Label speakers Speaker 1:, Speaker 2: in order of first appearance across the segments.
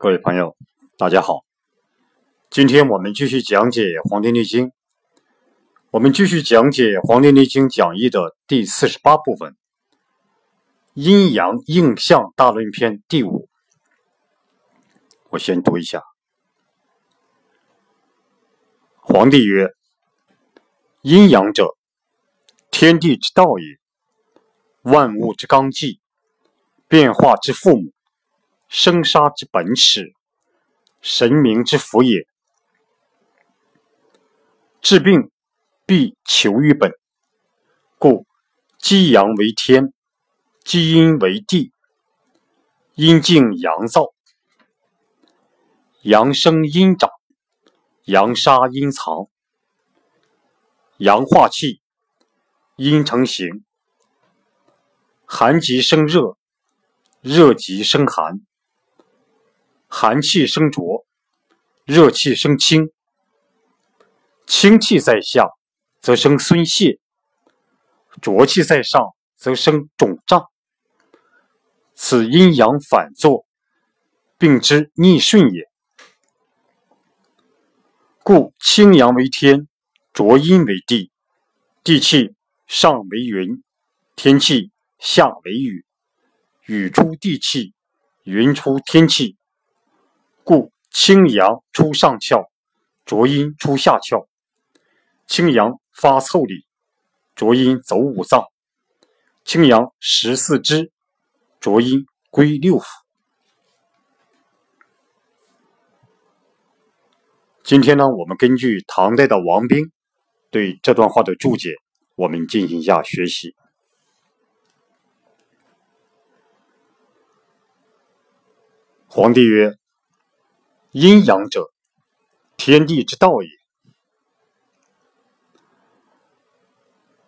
Speaker 1: 各位朋友，大家好。今天我们继续讲解《黄帝内经》，我们继续讲解《黄帝内经讲义》的第四十八部分——阴阳应象大论篇第五。我先读一下：黄帝曰：“阴阳者，天地之道也，万物之纲纪，变化之父母。”生杀之本始，神明之福也。治病必求于本，故积阳为天，积阴为地。阴静阳燥，阳生阴长，阳杀阴藏。阳化气，阴成形。寒极生热，热极生寒。寒气生浊，热气生清。清气在下，则生孙泄；浊气在上，则生肿胀。此阴阳反作，病之逆顺也。故清阳为天，浊阴为地。地气上为云，天气下为雨。雨出地气，云出天气。故清阳出上窍，浊阴出下窍。清阳发腠理，浊阴走五脏。清阳十四肢，浊阴归六腑。今天呢，我们根据唐代的王冰对这段话的注解，我们进行一下学习。皇帝曰。阴阳者，天地之道也。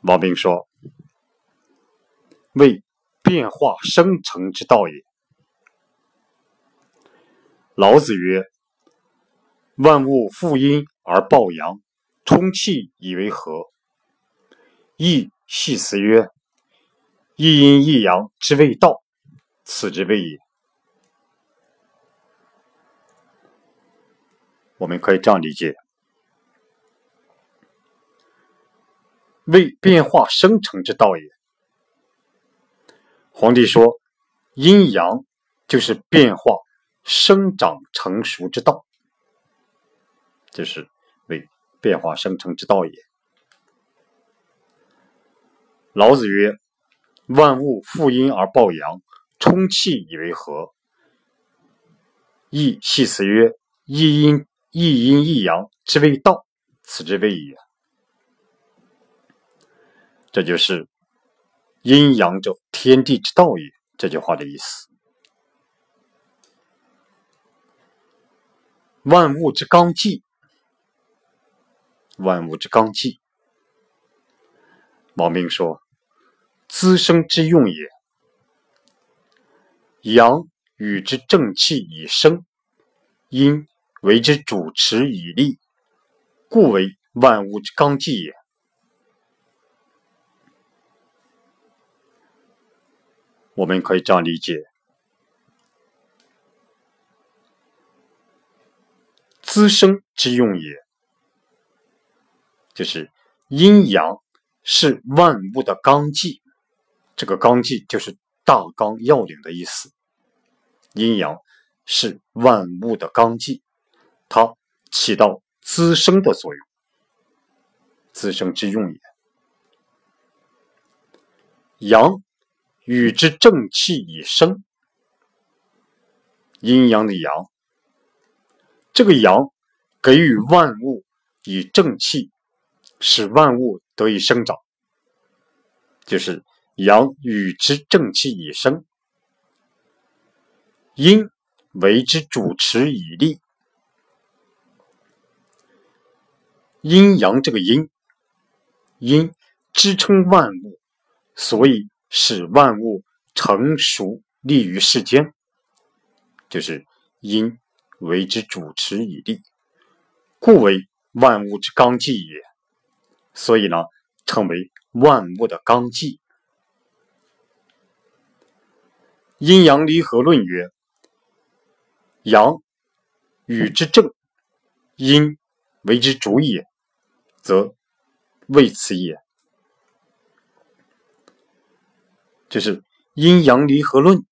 Speaker 1: 王冰说：“为变化生成之道也。”老子曰：“万物负阴而抱阳，充气以为和。”亦系辞曰：“一阴一阳之谓道，此之谓也。”我们可以这样理解：为变化生成之道也。皇帝说，阴阳就是变化、生长、成熟之道，就是为变化生成之道也。老子曰：“万物负阴而抱阳，充气以为和。”亦系辞曰：“一阴。”一阴一阳之谓道，此之谓也。这就是阴阳者，天地之道也。这句话的意思。万物之纲纪，万物之纲纪。王明说：“滋生之用也。阳与之正气以生，阴。”为之主持以立，故为万物之纲纪也。我们可以这样理解：滋生之用也，就是阴阳是万物的纲纪。这个纲纪就是大纲要领的意思。阴阳是万物的纲纪。它起到滋生的作用，滋生之用也。阳与之正气以生，阴阳的阳，这个阳给予万物以正气，使万物得以生长，就是阳与之正气以生，阴为之主持以立。阴阳这个阴，阴支撑万物，所以使万物成熟立于世间，就是阴为之主持以立，故为万物之纲纪也。所以呢，称为万物的纲纪。阴阳离合论曰：阳与之正，阴为之主也，则谓此也。就是阴阳离合论，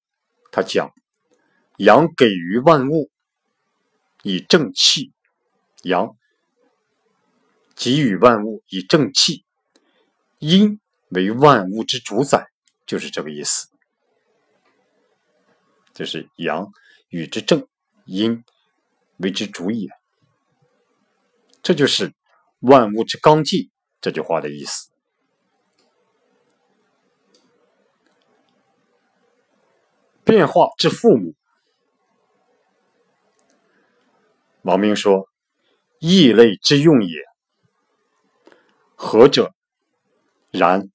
Speaker 1: 他讲阳给予万物以正气，阳给予万物以正气，阴为万物之主宰，就是这个意思。就是阳与之正，阴为之主也。这就是万物之纲纪这句话的意思。变化之父母，王明说：“异类之用也。何者？然。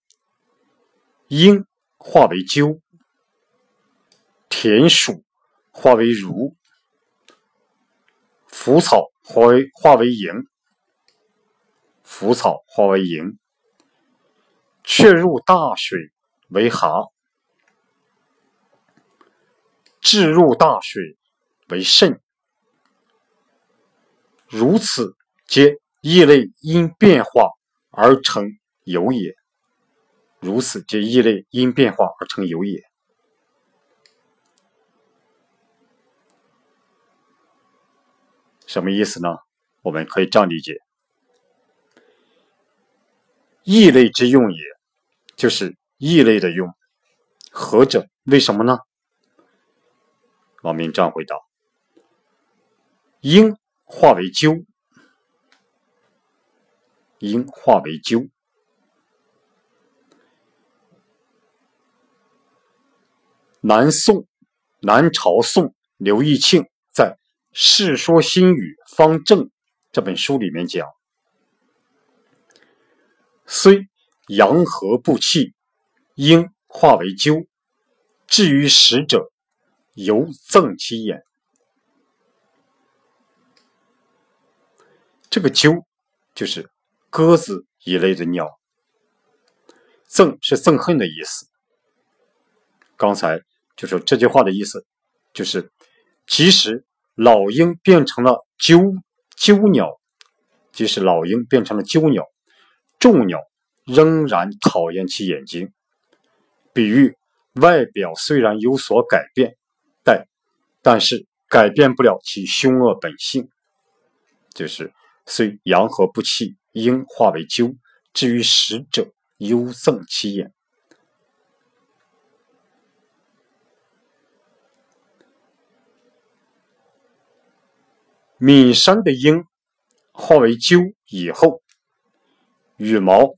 Speaker 1: 鹰化为鸠。”田鼠化为儒，腐草化为化为蝇，腐草化为蝇，却入大水为蛤，置入大水为肾。如此，皆异类因变化而成有也。如此，皆异类因变化而成有也。什么意思呢？我们可以这样理解：异类之用也，就是异类的用。何者？为什么呢？王明章回答：应化为鸠，应化为鸠。南宋，南朝宋刘义庆在。《世说新语·方正》这本书里面讲：“虽阳和不弃，应化为鸠。至于食者，犹赠其眼。”这个鸠就是鸽子一类的鸟，憎是憎恨的意思。刚才就说这句话的意思，就是即使。老鹰变成了鸠鸠鸟，即使老鹰变成了鸠鸟，众鸟仍然讨厌其眼睛。比喻外表虽然有所改变，但但是改变不了其凶恶本性。就是虽阳和不弃，鹰化为鸠，至于使者，犹憎其眼。岷山的鹰化为鸠以后，羽毛、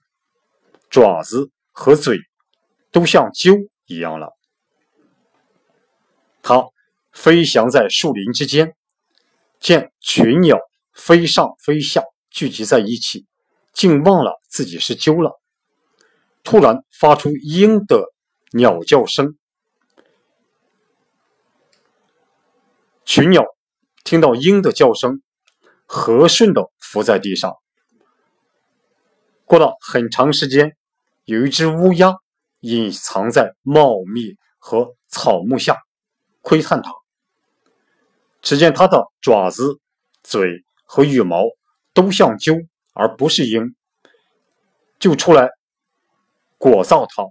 Speaker 1: 爪子和嘴都像鸠一样了。它飞翔在树林之间，见群鸟飞上飞下，聚集在一起，竟忘了自己是鸠了。突然发出鹰的鸟叫声，群鸟。听到鹰的叫声，和顺的伏在地上。过了很长时间，有一只乌鸦隐藏在茂密和草木下，窥探它。只见它的爪子、嘴和羽毛都像鸠，而不是鹰，就出来裹造它。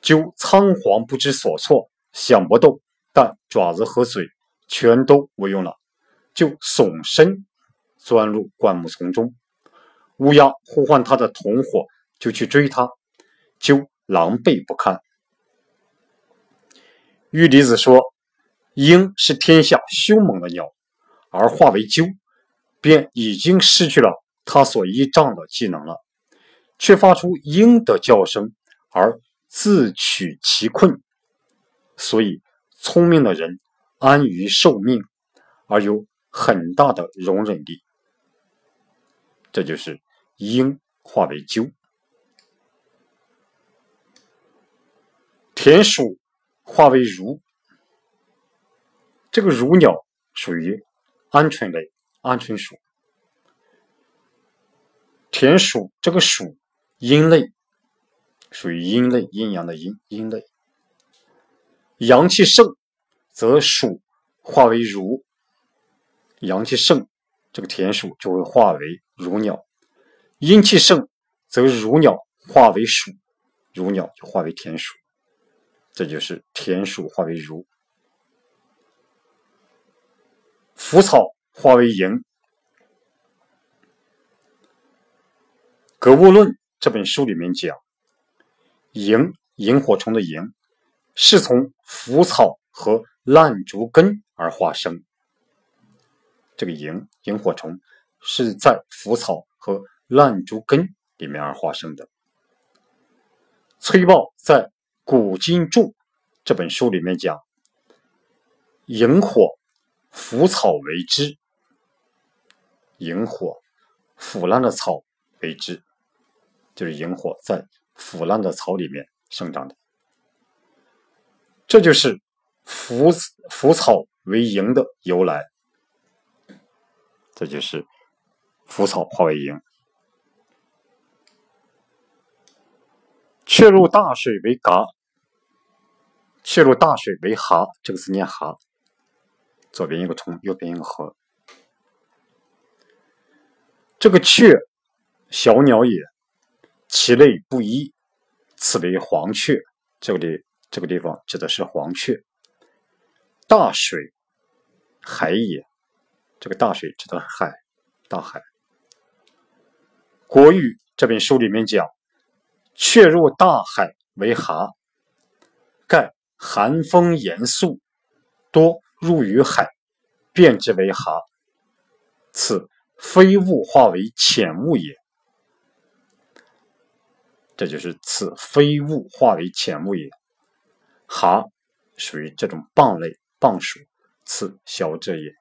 Speaker 1: 鸠仓皇不知所措，想不动，但爪子和嘴。全都不用了，就耸身钻入灌木丛中。乌鸦呼唤他的同伙，就去追他，就狼狈不堪。玉离子说：“鹰是天下凶猛的鸟，而化为鸠，便已经失去了他所依仗的技能了，却发出鹰的叫声而自取其困。所以，聪明的人。”安于受命，而有很大的容忍力，这就是鹰化为鸠。田鼠化为如，这个如鸟属于鹌鹑类，鹌鹑属。田鼠这个鼠阴类，属于阴类，阴阳的阴，阴类，阳气盛。则鼠化为儒，阳气盛，这个田鼠就会化为如鸟；阴气盛，则如鸟化为鼠，如鸟就化为田鼠。这就是田鼠化为如。腐草化为萤，《格物论》这本书里面讲，萤萤火虫的萤是从腐草和烂竹根而化生。这个萤萤火虫是在腐草和烂竹根里面而化生的。崔豹在《古今注》这本书里面讲，萤火。腐草为之，萤火腐烂的草为之，就是萤火在腐烂的草里面生长的，这就是腐腐草为萤的由来。这就是腐草化为萤，却入大水为蛤，却入大水为蛤，这个字念蛤。左边一个虫，右边一个禾。这个雀，小鸟也，其类不一，此为黄雀。这里这个地方指的是黄雀。大水，海也，这个大水指的是海，大海。《国语》这本书里面讲，却入大海为蛤，盖寒风严肃，多。入于海，变之为蛤，此非物化为浅物也。这就是此非物化为浅物也。蛤属于这种蚌类，蚌属，此小者也。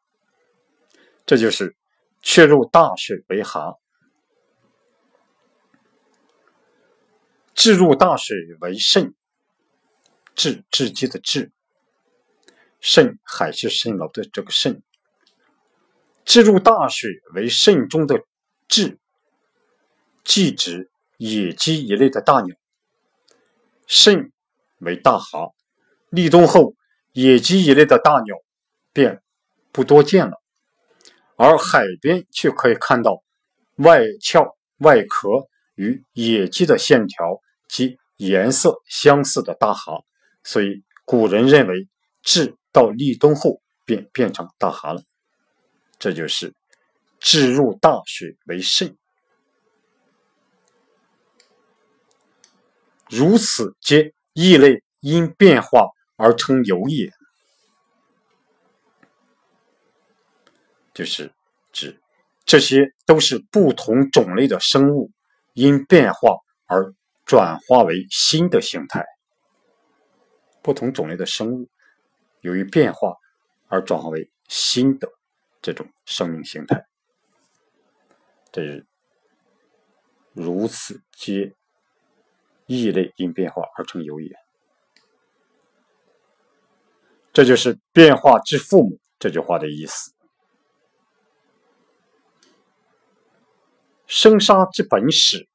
Speaker 1: 这就是却入大水为蛤，置入大水为肾，置置机的置。肾海市蜃楼的这个肾，置入大水为肾中的质，即指野鸡一类的大鸟。肾为大蛤，立冬后，野鸡一类的大鸟便不多见了，而海边却可以看到外壳外壳与野鸡的线条及颜色相似的大蛤，所以古人认为置。到立冬后便变成大蛤了，这就是置入大水为肾，如此皆异类因变化而成有也，就是指这些都是不同种类的生物因变化而转化为新的形态，不同种类的生物。由于变化而转化为新的这种生命形态，这是如此皆异类因变化而成有也。这就是“变化之父母”这句话的意思。生杀之本始，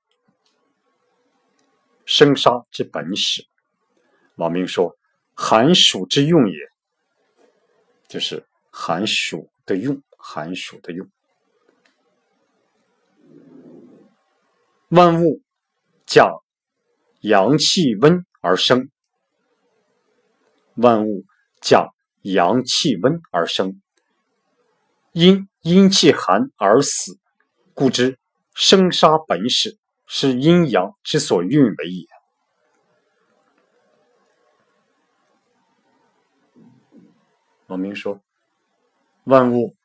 Speaker 1: 生杀之本始。王明说：“寒暑之用也。”就是寒暑的用，寒暑的用。万物假阳气温而生，万物假阳气温而生，因阴气寒而死，故知生杀本始，是阴阳之所运为也。王明说：“万物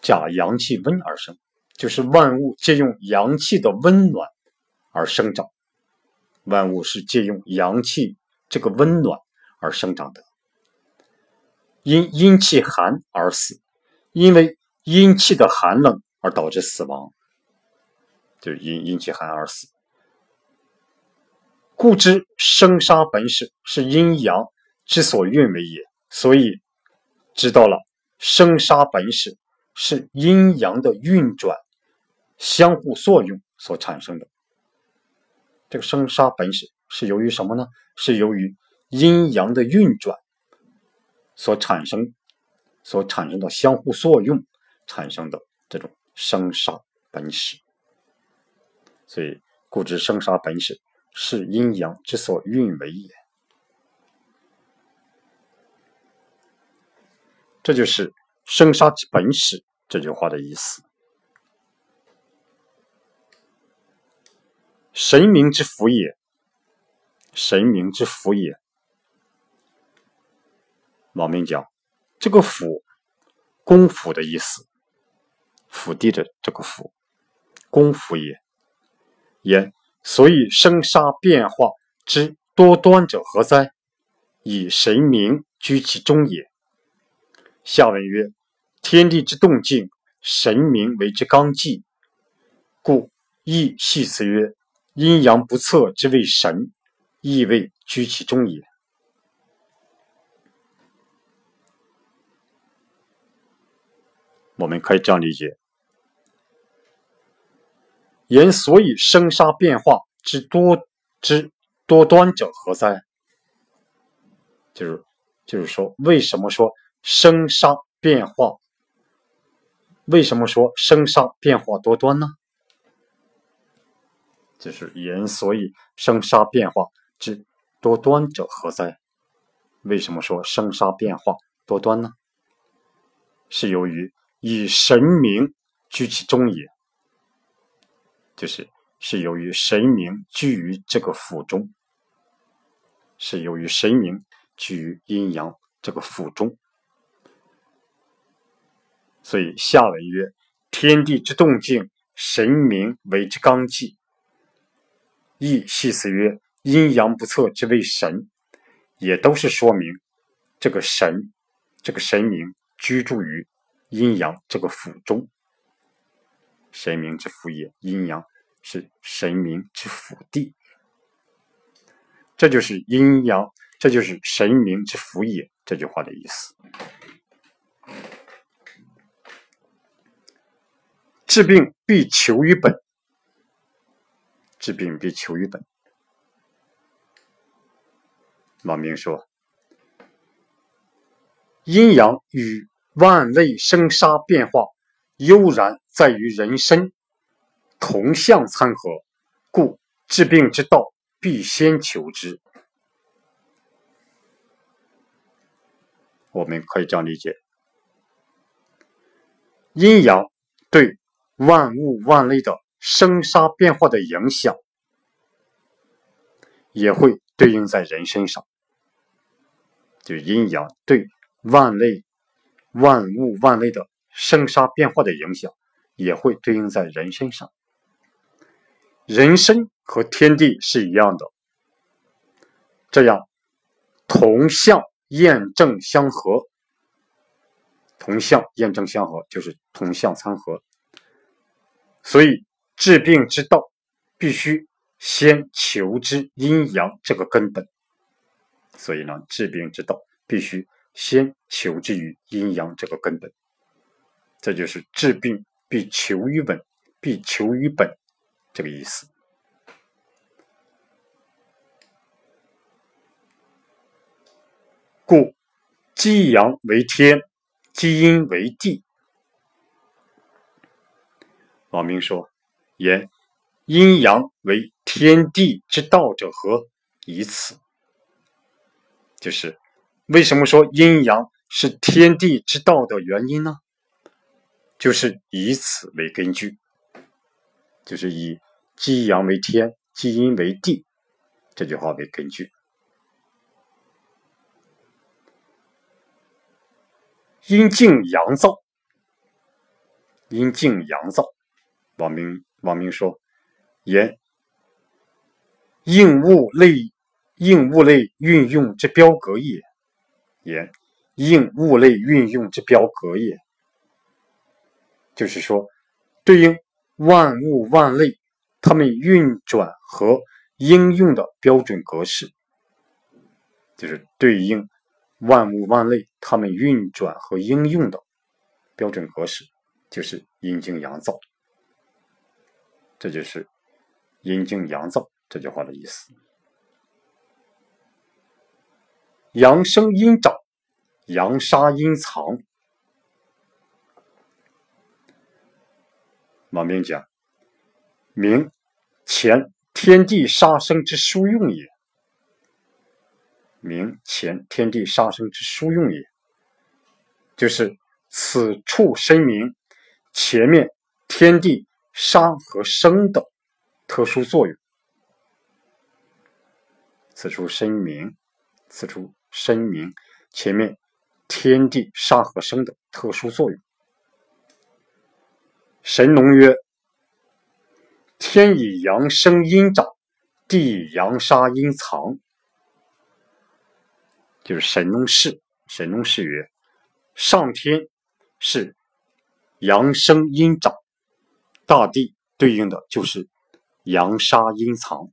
Speaker 1: 假阳气温而生，就是万物借用阳气的温暖而生长。万物是借用阳气这个温暖而生长的。因阴气寒而死，因为阴气的寒冷而导致死亡，就是因阴气寒而死。故知生杀本始，是阴阳之所运为也。”所以，知道了生杀本始是阴阳的运转相互作用所产生的。这个生杀本始是由于什么呢？是由于阴阳的运转所产生、所产生的相互作用产生的这种生杀本始。所以，故知生杀本始，是阴阳之所运为也。这就是“生杀之本始”这句话的意思。神明之福也，神明之福也。老明讲，这个“福”，功夫的意思，府地的这个“府”，功夫也。言所以生杀变化之多端者何哉？以神明居其中也。下文曰：天地之动静，神明为之纲纪，故亦系辞曰。阴阳不测之谓神，亦谓居其中也。我们可以这样理解：言所以生杀变化之多之多端者何哉？就是就是说，为什么说生杀变化？为什么说生杀变化多端呢？就是言所以生杀变化之多端者何哉？为什么说生杀变化多端呢？是由于以神明居其中也，就是是由于神明居于这个府中，是由于神明居于阴阳这个府中，所以下文曰：天地之动静，神明为之纲纪。亦系辞曰：“阴阳不测之谓神，也都是说明这个神，这个神明居住于阴阳这个府中。神明之府也，阴阳是神明之府地。这就是阴阳，这就是神明之府也。这句话的意思。治病必求于本。”治病必求于本。王明说：“阴阳与万类生杀变化，悠然在于人身，同向参合，故治病之道必先求之。”我们可以这样理解：阴阳对万物万类的。生杀变化的影响，也会对应在人身上。就阴阳对万类、万物、万类的生杀变化的影响，也会对应在人身上。人身和天地是一样的，这样同向验证相合，同向验证相合就是同向参合，所以。治病之道，必须先求之阴阳这个根本。所以呢，治病之道必须先求之于阴阳这个根本。这就是治病必求于本，必求于本这个意思。故积阳为天，积阴为地。王明说。言阴阳为天地之道者何？以此，就是为什么说阴阳是天地之道的原因呢？就是以此为根据，就是以积阳为天，积阴为地这句话为根据。阴静阳燥，阴静阳燥，王明。王明说：“言应物类应物类运用之标格也。言应物类运用之标格也，就是说，对应万物万类，它们运转和应用的标准格式，就是对应万物万类，它们运转和应用的标准格式，就是阴经阳燥。”这就是“阴经阳燥”这句话的意思。阳生阴长，阳杀阴藏。王明讲，明前天地杀生之殊用也。明前天地杀生之殊用也，就是此处声明前面天地杀和生的特殊作用。此处声明，此处声明前面天地杀和生的特殊作用。神农曰：“天以阳生阴长，地以阳杀阴藏。”就是神农氏。神农氏曰：“上天是阳生阴长，大地对应的就是阳杀阴藏。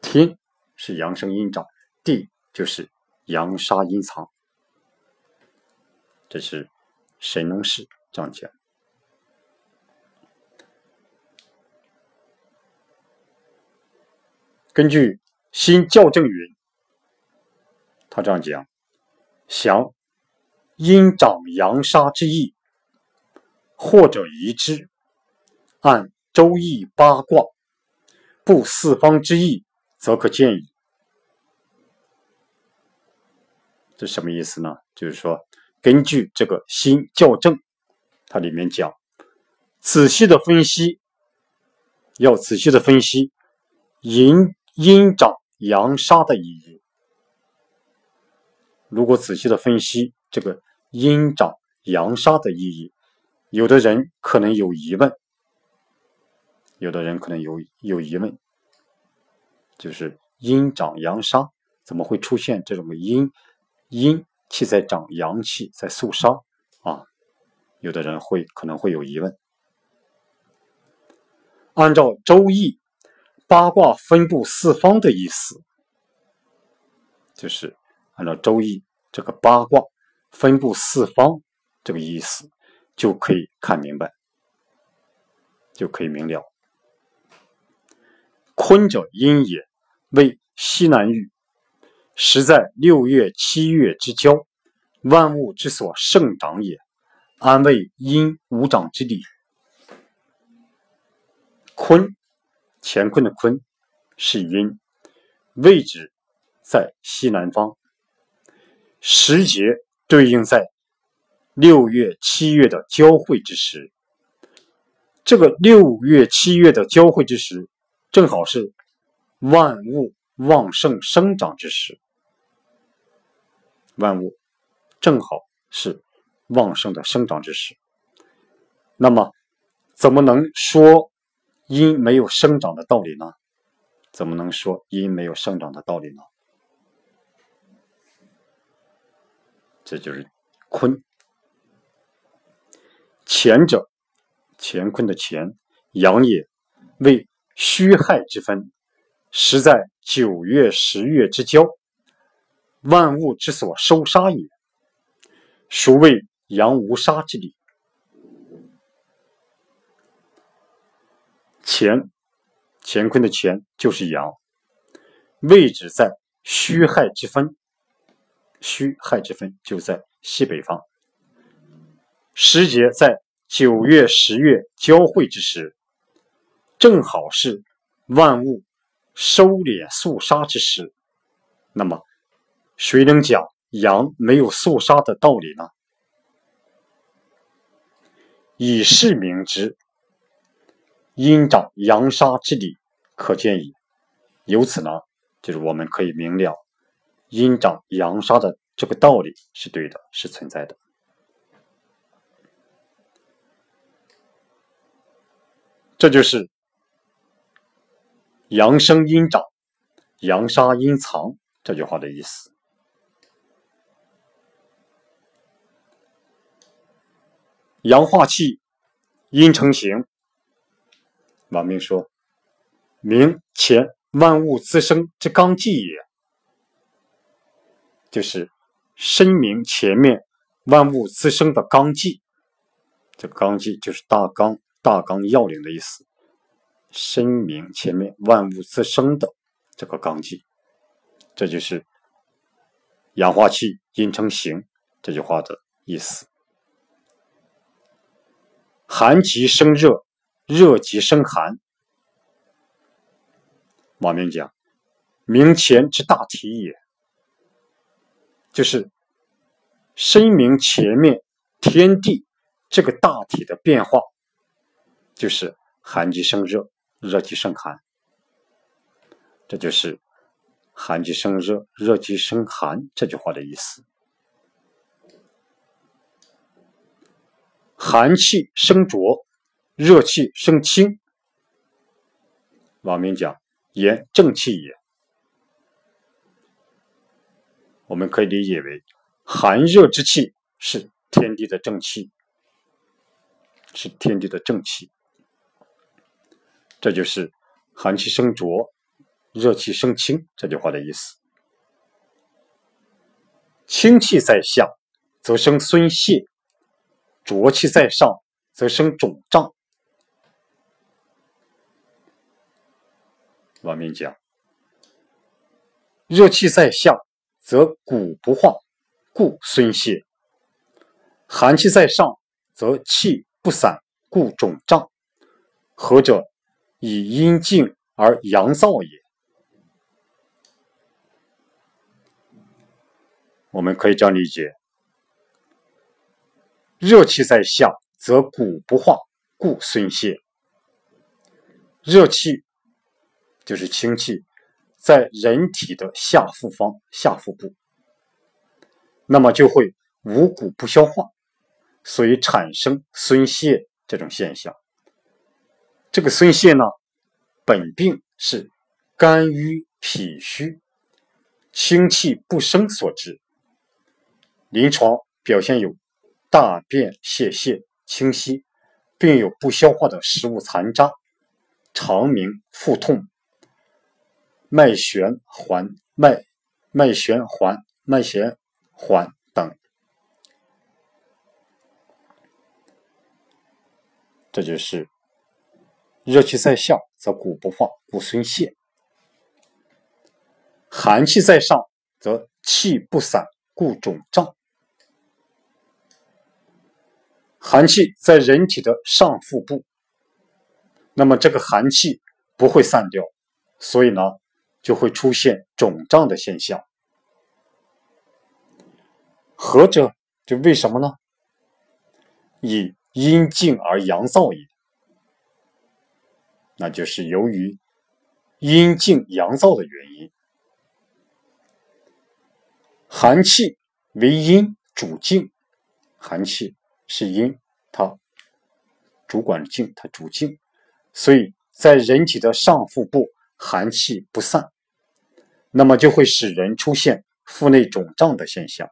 Speaker 1: 天是阳生阴长，地就是阳杀阴藏。”这是神农氏这样讲根据新校正云，他这样讲：降阴长阳杀之意，或者疑之，按周易八卦布四方之意，则可见矣。这什么意思呢？就是说，根据这个新校正，它里面讲，仔细的分析，要仔细的分析阴。阴长阳杀的意义，如果仔细的分析这个阴长阳杀的意义，有的人可能有疑问，有的人可能有有疑问，就是阴长阳杀怎么会出现这种阴阴气在长，阳气在肃杀啊？有的人会可能会有疑问。按照《周易》。八卦分布四方的意思，就是按照《周易》这个八卦分布四方这个意思，就可以看明白，就可以明了。坤者阴也，为西南域，实在六月七月之交，万物之所盛长也，安为阴无长之理。坤。乾坤的坤是阴，位置在西南方，时节对应在六月、七月的交汇之时。这个六月、七月的交汇之时，正好是万物旺盛生长之时。万物正好是旺盛的生长之时。那么，怎么能说？阴没有生长的道理呢？怎么能说阴没有生长的道理呢？这就是坤。乾者，乾坤的乾，阳也，为虚亥之分，实在九月、十月之交，万物之所收杀也，孰谓阳无杀之理？乾，乾坤的乾就是阳，位置在戌亥之分，戌亥之分就在西北方，时节在九月、十月交汇之时，正好是万物收敛肃杀之时。那么，谁能讲阳没有肃杀的道理呢？以是明之。阴长阳杀之理可见矣。由此呢，就是我们可以明了阴长阳杀的这个道理是对的，是存在的。这就是阳生阴长，阳杀阴藏这句话的意思。阳化气，阴成形。王明说：“明前万物滋生之纲纪也，就是深明前面万物滋生的纲纪。这纲纪就是大纲、大纲要领的意思。深明前面万物滋生的这个纲纪，这就是氧化气阴成形这句话的意思。寒极生热，热极生寒。王明讲，明前之大体也，就是声明前面天地这个大体的变化，就是寒极生热，热极生寒。这就是“寒极生热，热极生寒”这句话的意思。寒气生浊，热气生清。王明讲：“言正气也。”我们可以理解为，寒热之气是天地的正气，是天地的正气。这就是寒气生浊。热气生清这句话的意思，清气在下，则生孙泄；浊气在上，则生肿胀。王明讲，热气在下，则骨不化，故孙泄；寒气在上，则气不散，故肿胀。何者？以阴静而阳燥也。我们可以这样理解：热气在下，则骨不化，故孙泄。热气就是清气，在人体的下腹方、下腹部，那么就会五谷不消化，所以产生孙泄这种现象。这个孙泄呢，本病是肝郁脾虚、清气不生所致。临床表现有大便泄泻清晰，并有不消化的食物残渣、肠鸣腹痛、脉弦缓、脉脉弦缓、脉弦缓等。这就是热气在下，则骨不化，故孙泄；寒气在上，则气不散，故肿胀。寒气在人体的上腹部，那么这个寒气不会散掉，所以呢就会出现肿胀的现象。何者？就为什么呢？以阴静而阳燥也。那就是由于阴静阳燥的原因。寒气为阴主静，寒气。是阴，它主管静，它主静，所以在人体的上腹部寒气不散，那么就会使人出现腹内肿胀的现象。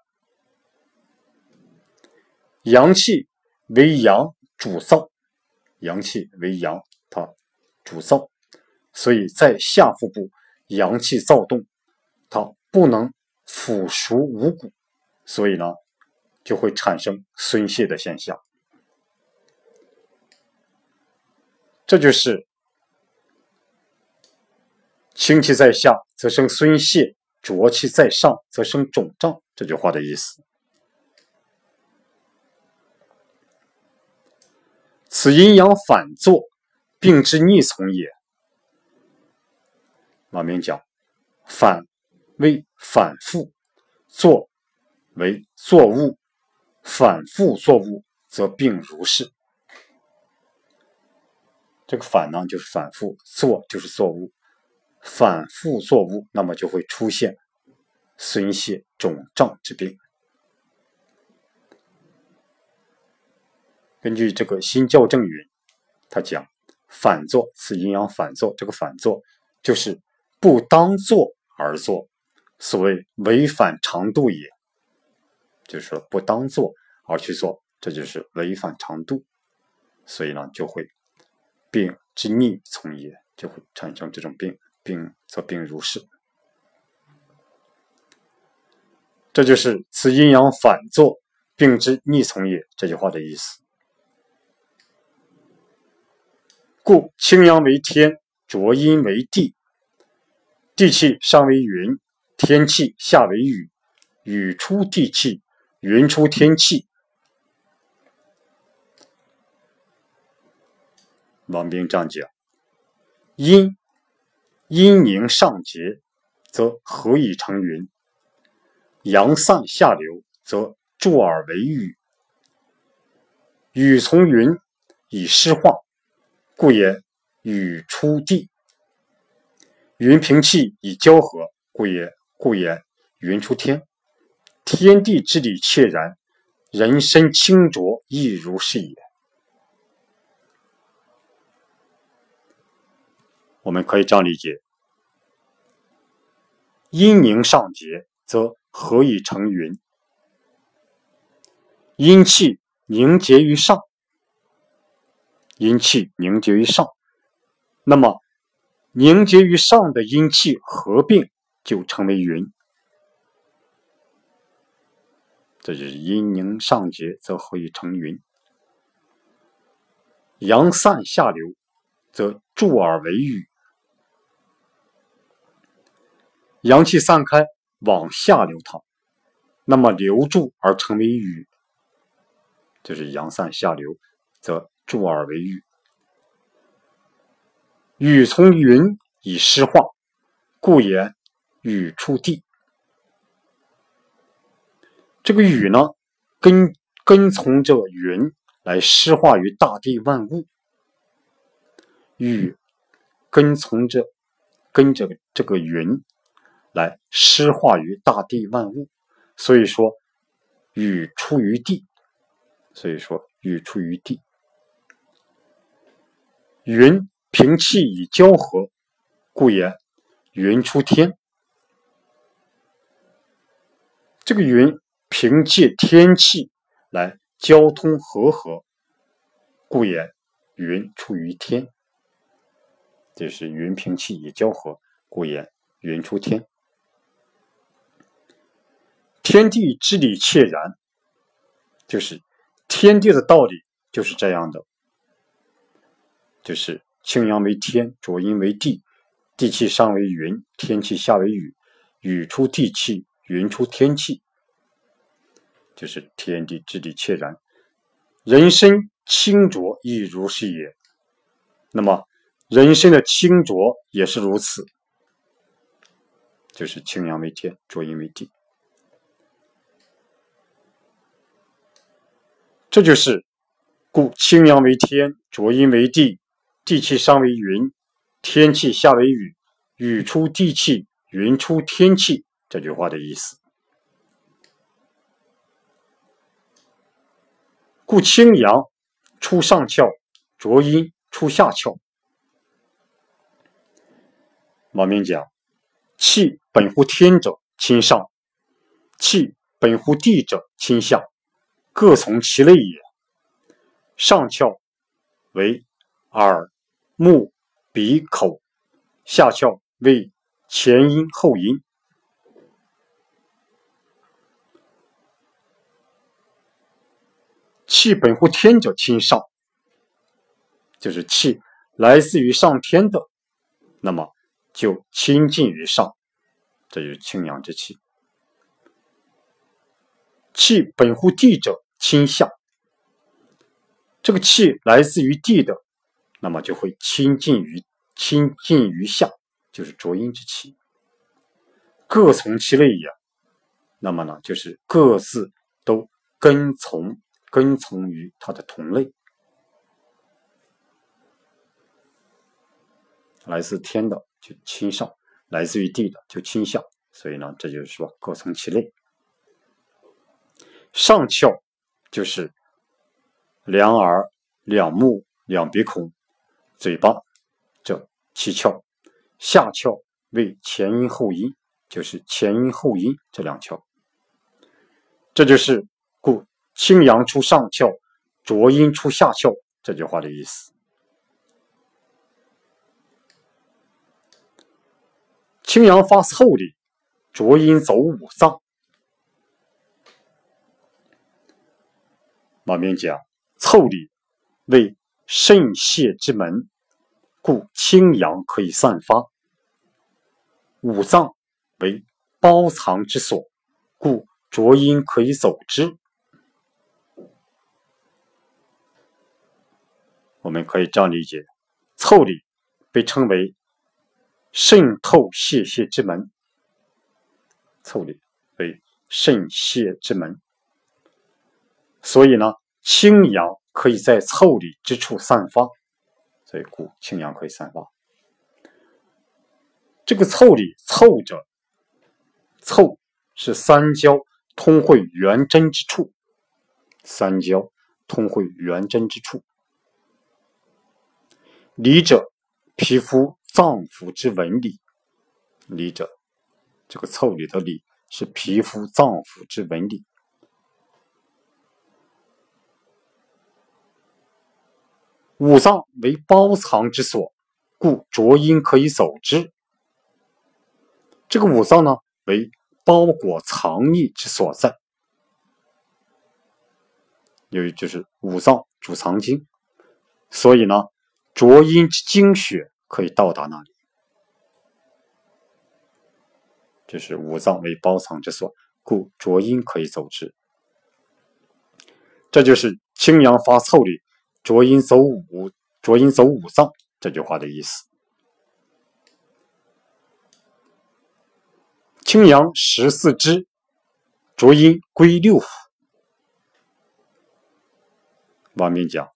Speaker 1: 阳气为阳主燥，阳气为阳，它主燥，所以在下腹部阳气躁动，它不能腐熟五谷，所以呢。就会产生孙泄的现象，这就是清气在下则生孙泄，浊气在上则生肿胀这句话的意思。此阴阳反作，病之逆从也。马明讲，反为反复，作为作物。反复作物，则病如是。这个反呢，就是反复作，就是作物，反复作物，那么就会出现孙泄肿胀之病。根据这个新校正云，他讲反作此阴阳反作，这个反作就是不当作而作，所谓违反常度也。就是说不当做而去做，这就是违反常度，所以呢就会病之逆从也，就会产生这种病，病则病如是。这就是此阴阳反作，病之逆从也这句话的意思。故清阳为天，浊阴为地，地气上为云，天气下为雨。雨出地气，云出天气。王冰这样讲：阴阴凝上结，则何以成云？阳散下流，则助而为雨。雨从云以湿化，故也雨出地；云平气以交合，故也故也云出天。天地之理切然，人身清浊亦如是也。我们可以这样理解：阴凝上结，则何以成云？阴气凝结于上，阴气凝结于上，那么凝结于上的阴气合并就成为云。这就是阴凝上结，则何以成云？阳散下流，则注而为雨。阳气散开，往下流淌，那么流注而成为雨，就是阳散下流，则注而为雨。雨从云以湿化，故也雨出地。这个雨呢，跟跟从着云来湿化于大地万物，雨跟从着跟着这个云。来湿化于大地万物，所以说雨出于地，所以说雨出于地。云平气以交合，故也云出天。这个云凭借天气来交通和合，故也云出于天。这是云平气以交合，故也云出天。天地之理切然，就是天地的道理就是这样的，就是清阳为天，浊阴为地，地气上为云，天气下为雨，雨出地气，云出天气，就是天地之理切然。人身清浊亦如是也。那么人身的清浊也是如此，就是清阳为天，浊阴为地。这就是，故清阳为天，浊阴为地，地气上为云，天气下为雨，雨出地气，云出天气。这句话的意思。故清阳出上窍，浊阴出下窍。王明讲：气本乎天者，亲上；气本乎地者，亲下。各从其类也。上窍为耳、目、鼻、口；下窍为前阴、后阴。气本乎天者，亲上，就是气来自于上天的，那么就亲近于上，这就是清阳之气。气本乎地者，亲下。这个气来自于地的，那么就会亲近于亲近于下，就是浊阴之气。各从其类也，那么呢，就是各自都跟从跟从于它的同类。来自天的就亲上，来自于地的就亲下，所以呢，这就是说各从其类。上窍就是两耳、两目、两鼻孔、嘴巴这七窍；下窍为前阴后阴，就是前阴后阴这两窍。这就是故清阳出上窍，浊阴出下窍这句话的意思。清阳发腠理，浊阴走五脏。马明讲，腠理为肾泄之门，故清阳可以散发；五脏为包藏之所，故浊阴可以走之。我们可以这样理解：腠理被称为肾透泄泻之门，腠理为肾泄之门，所以呢，清阳可以在腠理之处散发，所以故清阳可以散发。这个腠理，腠者，腠是三焦通会元真之处，三焦通会元真之处。里者，皮肤脏腑之纹理。里者，这个腠理的理是皮肤脏腑之纹理。五脏为包藏之所，故浊阴可以走之。这个五脏呢，为包裹藏匿之所在。由于就是五脏主藏精，所以呢。浊阴之精血可以到达那里，这是五脏为包藏之所，故浊阴可以走之。这就是清阳发腠理，浊阴走五，浊阴走五脏这句话的意思。清阳十四支，浊阴归六腑。王明讲。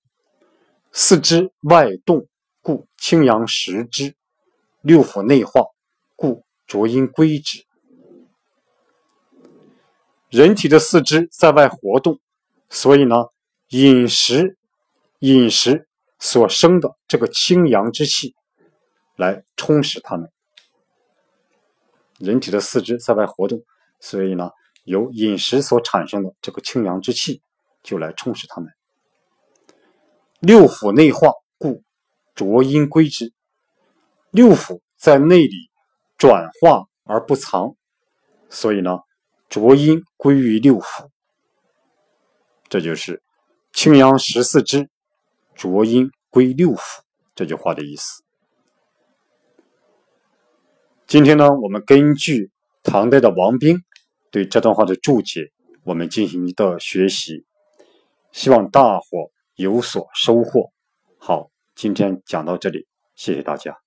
Speaker 1: 四肢外动，故清阳实之；六腑内化，故浊阴归之。人体的四肢在外活动，所以呢，饮食饮食所生的这个清阳之气来充实它们。人体的四肢在外活动，所以呢，由饮食所产生的这个清阳之气就来充实它们。六腑内化，故浊阴归之。六腑在内里转化而不藏，所以呢，浊阴归于六腑。这就是清阳十四支，浊音归六腑这句话的意思。今天呢，我们根据唐代的王冰对这段话的注解，我们进行一个学习，希望大伙。有所收获。好，今天讲到这里，谢谢大家。